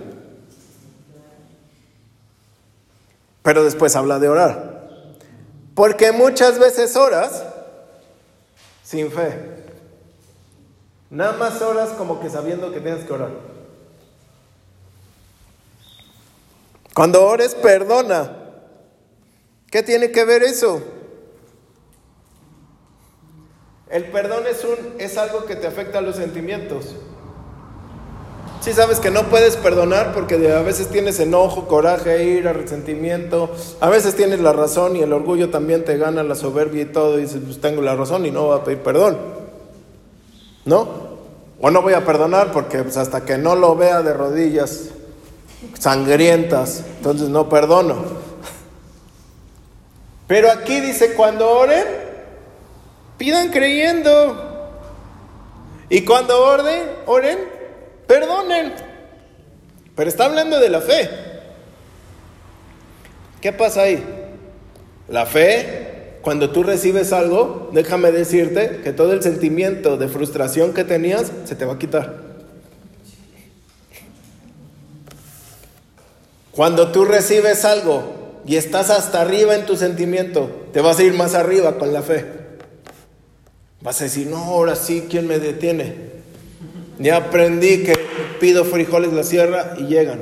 Speaker 1: Pero después habla de orar. Porque muchas veces oras sin fe. Nada más oras como que sabiendo que tienes que orar. Cuando ores, perdona. ¿Qué tiene que ver eso? El perdón es, un, es algo que te afecta a los sentimientos. Si sabes que no puedes perdonar porque a veces tienes enojo, coraje, ira, resentimiento. A veces tienes la razón y el orgullo también te gana la soberbia y todo. Y dices, pues tengo la razón y no voy a pedir perdón. ¿No? O no voy a perdonar porque pues, hasta que no lo vea de rodillas sangrientas, entonces no perdono. Pero aquí dice, cuando oren, pidan creyendo. Y cuando orden, perdonen. Pero está hablando de la fe. ¿Qué pasa ahí? La fe, cuando tú recibes algo, déjame decirte que todo el sentimiento de frustración que tenías se te va a quitar. Cuando tú recibes algo y estás hasta arriba en tu sentimiento, te vas a ir más arriba con la fe. Vas a decir, no, ahora sí, ¿quién me detiene? Ya aprendí que pido frijoles la sierra y llegan.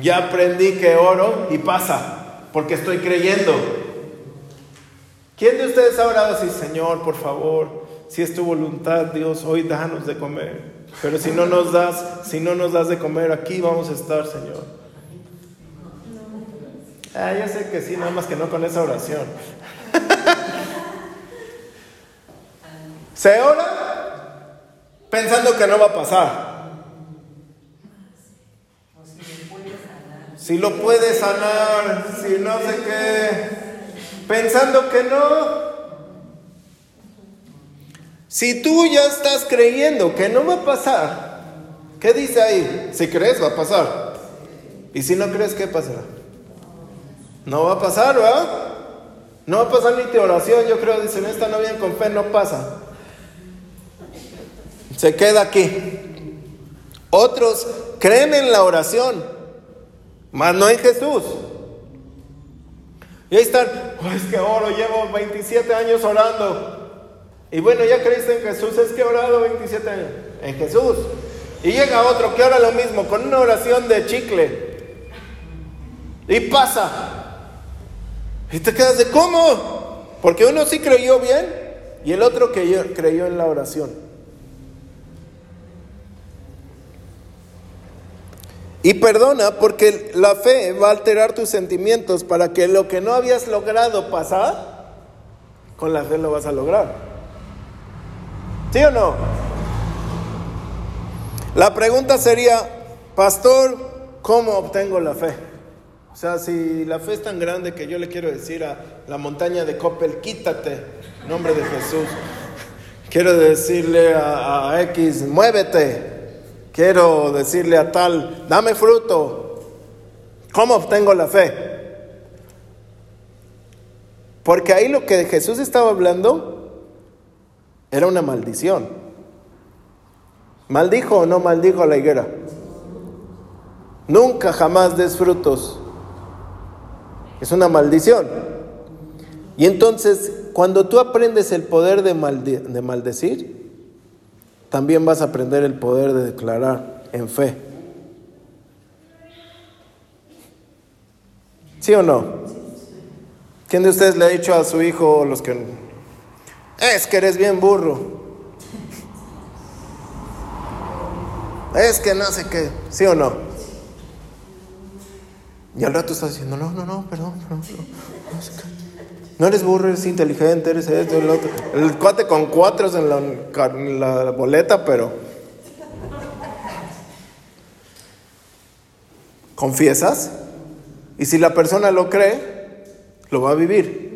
Speaker 1: Ya aprendí que oro y pasa, porque estoy creyendo. ¿Quién de ustedes ha orado así, Señor, por favor, si es tu voluntad, Dios, hoy danos de comer? Pero si no nos das, si no nos das de comer, aquí vamos a estar, Señor. Ah, ya sé que sí, nada más que no con esa oración. Se ora pensando que no va a pasar. Si lo puede sanar, si no sé qué, pensando que no. Si tú ya estás creyendo que no va a pasar, ¿qué dice ahí? Si crees, va a pasar. Y si no crees, ¿qué pasará? No va a pasar. No va a pasar ni tu oración, yo creo, dicen, esta no viene con fe, no pasa. Se queda aquí. Otros creen en la oración, mas no en Jesús. Y ahí están, oh, es que oro, llevo 27 años orando. Y bueno, ya creíste en Jesús, es que he orado 27 años. En Jesús. Y llega otro que ora lo mismo, con una oración de chicle. Y pasa. Y te quedas de cómo. Porque uno sí creyó bien y el otro que creyó en la oración. Y perdona porque la fe va a alterar tus sentimientos para que lo que no habías logrado pasar, con la fe lo vas a lograr. ¿Sí o no? La pregunta sería, pastor, ¿cómo obtengo la fe? O sea, si la fe es tan grande que yo le quiero decir a la montaña de Coppel, quítate, en nombre de Jesús. Quiero decirle a, a X, muévete. Quiero decirle a tal, dame fruto. ¿Cómo obtengo la fe? Porque ahí lo que Jesús estaba hablando era una maldición. ¿Maldijo o no maldijo a la higuera? Nunca jamás des frutos. Es una maldición. Y entonces cuando tú aprendes el poder de, de maldecir, también vas a aprender el poder de declarar en fe. ¿Sí o no? ¿Quién de ustedes le ha dicho a su hijo los que es que eres bien burro? Es que no sé qué, ¿sí o no? Y al rato estás diciendo, no, no, no, perdón, perdón, no, eres burro, eres inteligente, eres esto, el otro. El cuate con cuatro en la, en la boleta, pero... ¿Confiesas? Y si la persona lo cree, lo va a vivir.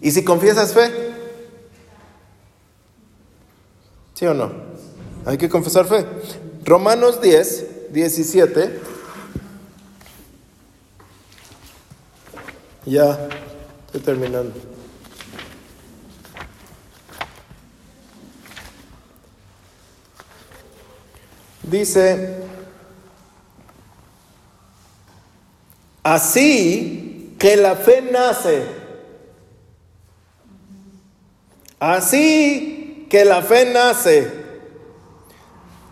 Speaker 1: Y si confiesas fe, ¿sí o no? Hay que confesar fe. Romanos 10, 17. Ya, estoy terminando. Dice, así que la fe nace, así que la fe nace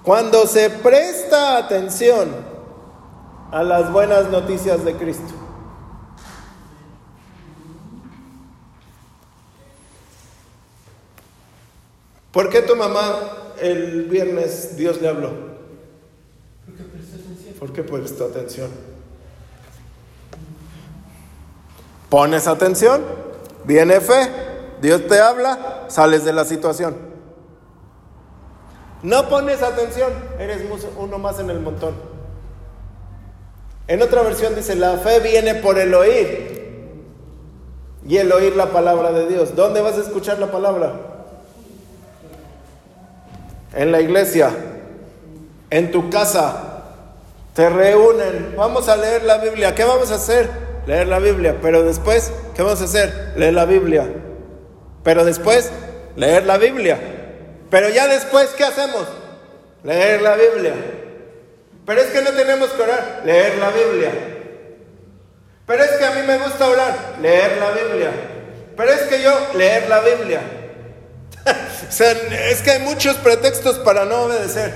Speaker 1: cuando se presta atención a las buenas noticias de Cristo. ¿Por qué tu mamá el viernes Dios le habló? Porque prestó atención. ¿Por qué prestó atención? Pones atención, viene fe, Dios te habla, sales de la situación. No pones atención, eres uno más en el montón. En otra versión dice, la fe viene por el oír. Y el oír la palabra de Dios. ¿Dónde vas a escuchar la palabra? En la iglesia, en tu casa. Te reúnen, vamos a leer la Biblia. ¿Qué vamos a hacer? Leer la Biblia. Pero después, ¿qué vamos a hacer? Leer la Biblia. Pero después, leer la Biblia. Pero ya después, ¿qué hacemos? Leer la Biblia. Pero es que no tenemos que orar, leer la Biblia. Pero es que a mí me gusta orar, leer la Biblia. Pero es que yo, leer la Biblia. es que hay muchos pretextos para no obedecer.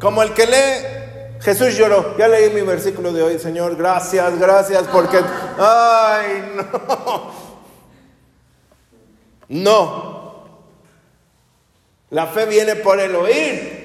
Speaker 1: Como el que lee, Jesús lloró. Ya leí mi versículo de hoy, Señor, gracias, gracias, porque... Ay, no. No, la fe viene por el oír.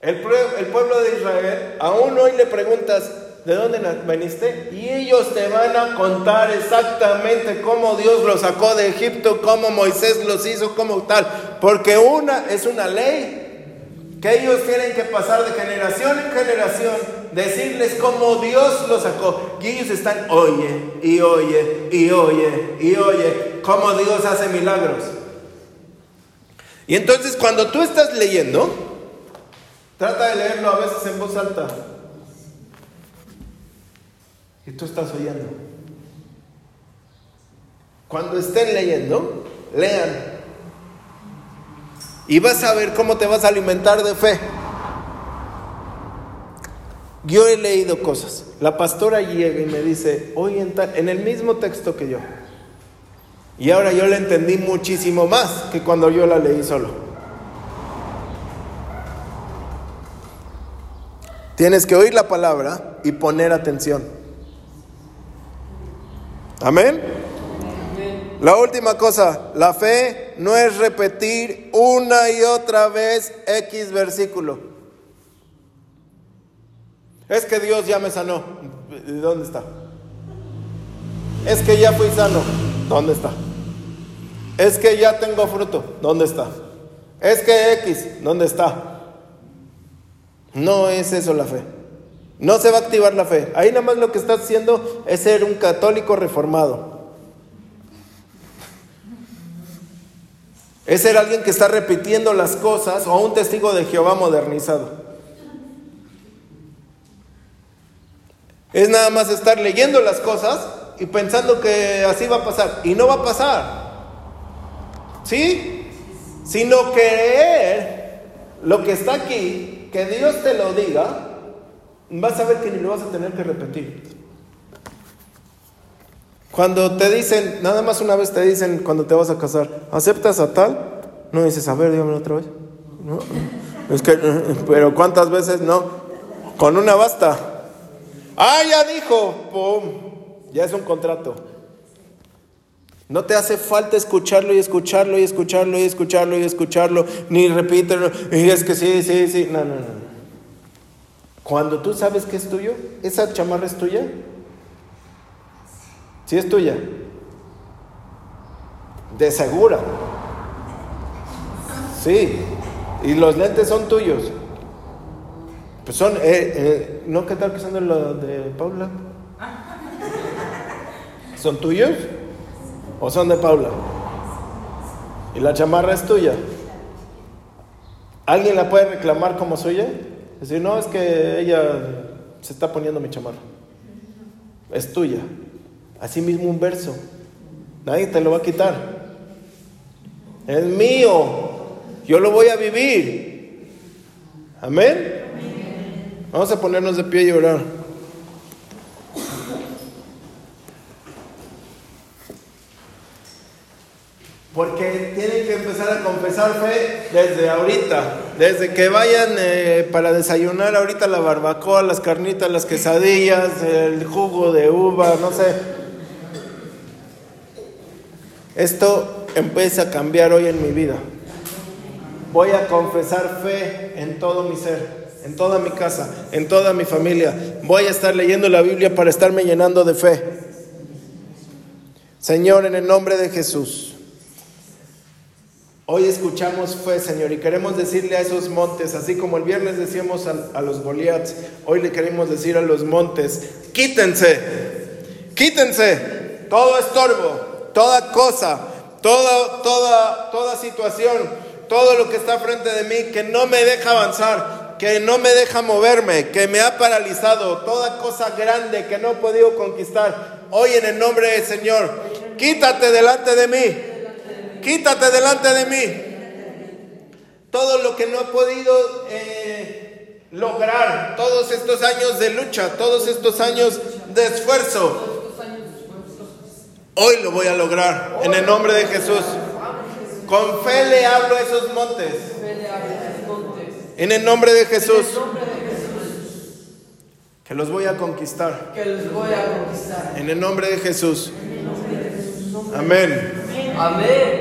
Speaker 1: El, pueblo de Israel, aún hoy le preguntas, ¿de dónde veniste? Y ellos te van a contar exactamente cómo Dios los sacó de Egipto, cómo Moisés los hizo, cómo tal. Porque una es una ley que ellos tienen que pasar de generación en generación, decirles cómo Dios los sacó. Y ellos están, oye, y oye, y oye, y oye, cómo Dios hace milagros. Y entonces cuando tú estás leyendo, trata de leerlo a veces en voz alta. Y tú estás oyendo. Cuando estén leyendo, lean. Y vas a ver cómo te vas a alimentar de fe. Yo he leído cosas. La pastora llega y me dice, hoy en el mismo texto que yo. Y ahora yo la entendí muchísimo más que cuando yo la leí solo. Tienes que oír la palabra y poner atención. Amén. La última cosa, la fe no es repetir una y otra vez X versículo. Es que Dios ya me sanó. ¿Dónde está? Es que ya fui sano. ¿Dónde está? Es que ya tengo fruto. ¿Dónde está? Es que X. ¿Dónde está? No es eso la fe. No se va a activar la fe. Ahí nada más lo que estás haciendo es ser un católico reformado. Es ser alguien que está repitiendo las cosas o un testigo de Jehová modernizado. Es nada más estar leyendo las cosas y pensando que así va a pasar. Y no va a pasar. ¿Sí? Sino creer lo que está aquí, que Dios te lo diga, vas a ver que ni lo vas a tener que repetir. Cuando te dicen, nada más una vez te dicen cuando te vas a casar, ¿aceptas a tal? No dices, a ver, dígamelo otra vez. No, es que, pero ¿cuántas veces no? Con una basta. Ah, ya dijo, pum, ya es un contrato. No te hace falta escucharlo y escucharlo y escucharlo y escucharlo y escucharlo, ni repítelo, y es que sí, sí, sí. No, no, no. Cuando tú sabes que es tuyo, esa chamarra es tuya. Sí es tuya. De segura. Sí. Y los lentes son tuyos. Pues son, eh, eh, ¿no qué tal que son de, de Paula? ¿Son tuyos? ¿O son de Paula? ¿Y la chamarra es tuya? ¿Alguien la puede reclamar como suya? Decir, no, es que ella se está poniendo mi chamarra. Es tuya. Así mismo un verso. Nadie te lo va a quitar. Es mío. Yo lo voy a vivir. Amén. Vamos a ponernos de pie y orar. Porque tienen que empezar a confesar fe desde ahorita, desde que vayan eh, para desayunar ahorita la barbacoa, las carnitas, las quesadillas, el jugo de uva, no sé. Esto empieza a cambiar hoy en mi vida. Voy a confesar fe en todo mi ser, en toda mi casa, en toda mi familia. Voy a estar leyendo la Biblia para estarme llenando de fe. Señor, en el nombre de Jesús. Hoy escuchamos fe, Señor, y queremos decirle a esos montes, así como el viernes decíamos a, a los Goliaths, hoy le queremos decir a los montes, quítense, quítense todo estorbo, toda cosa, toda, toda, toda situación, todo lo que está frente de mí que no me deja avanzar, que no me deja moverme, que me ha paralizado, toda cosa grande que no he podido conquistar. Hoy en el nombre del Señor, quítate delante de mí. Quítate delante de mí. Todo lo que no he podido eh, lograr, todos estos años de lucha, todos estos años de esfuerzo, hoy lo voy a lograr en el nombre de Jesús. Con fe le hablo a esos montes. En el nombre de Jesús. Que los voy a conquistar.
Speaker 2: Que los voy a conquistar.
Speaker 1: En el nombre de Jesús. Amén.
Speaker 2: Amén.